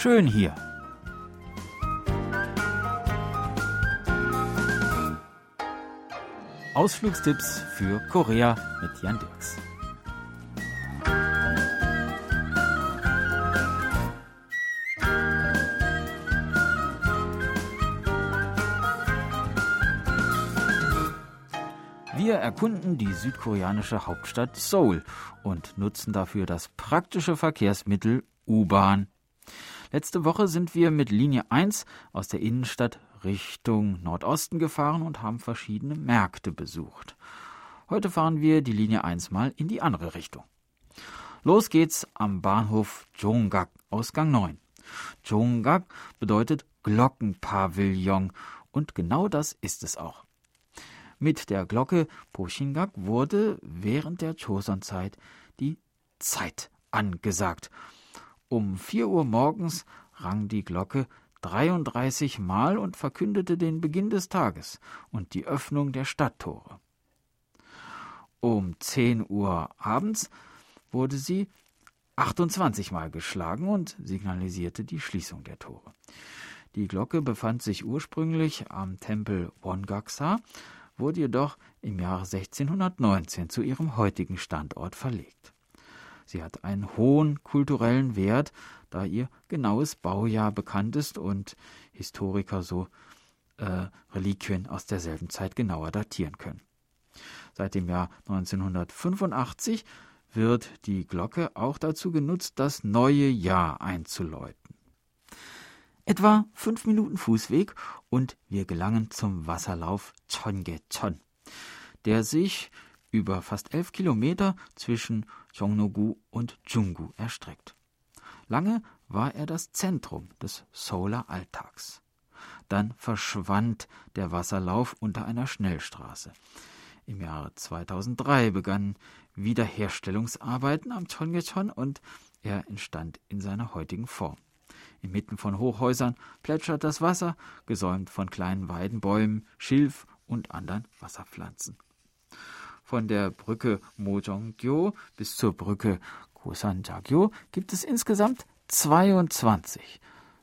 schön hier. Ausflugstipps für Korea mit Jan Dirks. Wir erkunden die südkoreanische Hauptstadt Seoul und nutzen dafür das praktische Verkehrsmittel U-Bahn. Letzte Woche sind wir mit Linie 1 aus der Innenstadt Richtung Nordosten gefahren und haben verschiedene Märkte besucht. Heute fahren wir die Linie 1 mal in die andere Richtung. Los geht's am Bahnhof Jonggak, Ausgang 9. Jonggak bedeutet Glockenpavillon und genau das ist es auch. Mit der Glocke Poshingak wurde während der Joseon-Zeit die Zeit angesagt. Um vier Uhr morgens rang die Glocke 33 Mal und verkündete den Beginn des Tages und die Öffnung der Stadttore. Um 10 Uhr abends wurde sie 28 Mal geschlagen und signalisierte die Schließung der Tore. Die Glocke befand sich ursprünglich am Tempel Wongaksa wurde jedoch im Jahre 1619 zu ihrem heutigen Standort verlegt. Sie hat einen hohen kulturellen Wert, da ihr genaues Baujahr bekannt ist und Historiker so äh, Reliquien aus derselben Zeit genauer datieren können. Seit dem Jahr 1985 wird die Glocke auch dazu genutzt, das neue Jahr einzuläuten. Etwa fünf Minuten Fußweg und wir gelangen zum Wasserlauf Chongecheon, der sich über fast elf Kilometer zwischen Jongno-gu und Junggu erstreckt. Lange war er das Zentrum des Seouler Alltags. Dann verschwand der Wasserlauf unter einer Schnellstraße. Im Jahre 2003 begannen Wiederherstellungsarbeiten am Chongecheon und er entstand in seiner heutigen Form. Inmitten von Hochhäusern plätschert das Wasser, gesäumt von kleinen Weidenbäumen, Schilf und anderen Wasserpflanzen. Von der Brücke Mojongyo bis zur Brücke Kosanjagyo gibt es insgesamt 22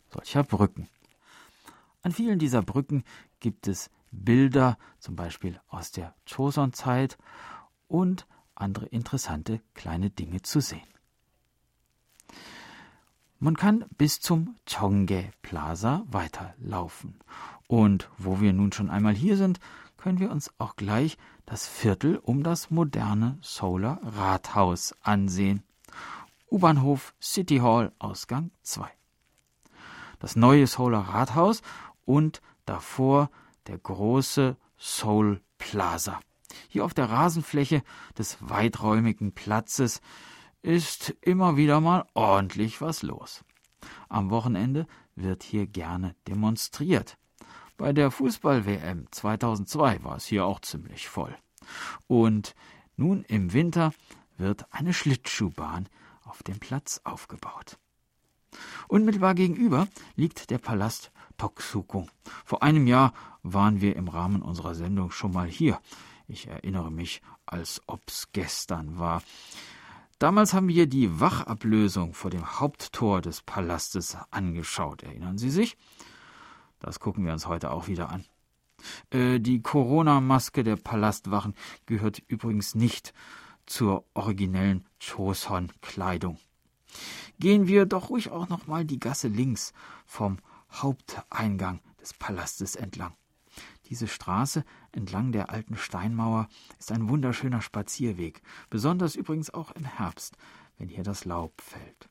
solcher Brücken. An vielen dieser Brücken gibt es Bilder, zum Beispiel aus der Choson-Zeit und andere interessante kleine Dinge zu sehen. Man kann bis zum Chongge Plaza weiterlaufen. Und wo wir nun schon einmal hier sind, können wir uns auch gleich das Viertel um das moderne Solar Rathaus ansehen. U-Bahnhof City Hall Ausgang 2. Das neue Solar Rathaus und davor der große Seoul Plaza. Hier auf der Rasenfläche des weiträumigen Platzes ist immer wieder mal ordentlich was los. Am Wochenende wird hier gerne demonstriert. Bei der Fußball-WM 2002 war es hier auch ziemlich voll. Und nun im Winter wird eine Schlittschuhbahn auf dem Platz aufgebaut. Unmittelbar gegenüber liegt der Palast Toksukung. Vor einem Jahr waren wir im Rahmen unserer Sendung schon mal hier. Ich erinnere mich, als ob's gestern war. Damals haben wir die Wachablösung vor dem Haupttor des Palastes angeschaut. Erinnern Sie sich? Das gucken wir uns heute auch wieder an. Äh, die Corona-Maske der Palastwachen gehört übrigens nicht zur originellen Choson-Kleidung. Gehen wir doch ruhig auch noch mal die Gasse links vom Haupteingang des Palastes entlang. Diese Straße entlang der alten Steinmauer ist ein wunderschöner Spazierweg, besonders übrigens auch im Herbst, wenn hier das Laub fällt.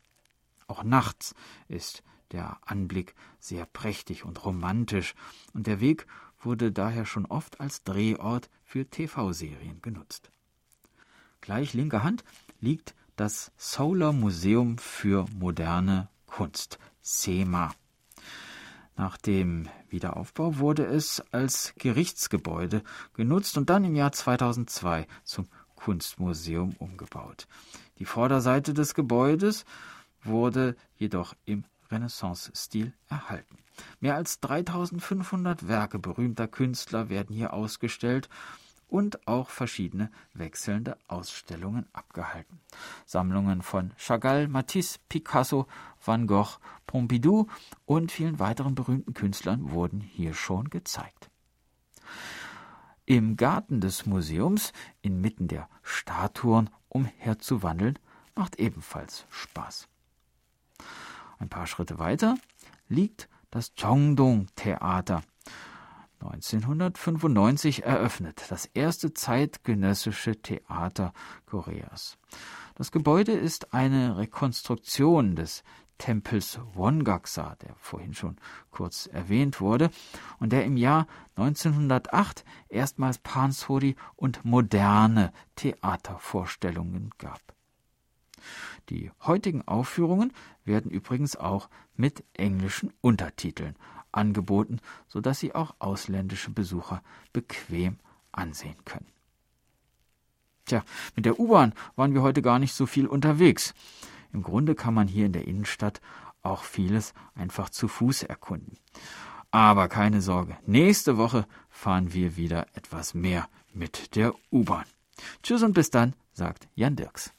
Auch nachts ist der Anblick sehr prächtig und romantisch, und der Weg wurde daher schon oft als Drehort für TV-Serien genutzt. Gleich linker Hand liegt das Solar Museum für moderne Kunst, SEMA. Nach dem Wiederaufbau wurde es als Gerichtsgebäude genutzt und dann im Jahr 2002 zum Kunstmuseum umgebaut. Die Vorderseite des Gebäudes wurde jedoch im Renaissance-Stil erhalten. Mehr als 3500 Werke berühmter Künstler werden hier ausgestellt und auch verschiedene wechselnde Ausstellungen abgehalten. Sammlungen von Chagall, Matisse, Picasso, Van Gogh, Pompidou und vielen weiteren berühmten Künstlern wurden hier schon gezeigt. Im Garten des Museums, inmitten der Statuen umherzuwandeln, macht ebenfalls Spaß. Ein paar Schritte weiter liegt das Chongdong Theater. 1995 eröffnet, das erste zeitgenössische Theater Koreas. Das Gebäude ist eine Rekonstruktion des Tempels Wongaksa, der vorhin schon kurz erwähnt wurde, und der im Jahr 1908 erstmals Pansori und moderne Theatervorstellungen gab. Die heutigen Aufführungen werden übrigens auch mit englischen Untertiteln angeboten, sodass sie auch ausländische Besucher bequem ansehen können. Tja, mit der U-Bahn waren wir heute gar nicht so viel unterwegs. Im Grunde kann man hier in der Innenstadt auch vieles einfach zu Fuß erkunden. Aber keine Sorge, nächste Woche fahren wir wieder etwas mehr mit der U-Bahn. Tschüss und bis dann, sagt Jan Dirks.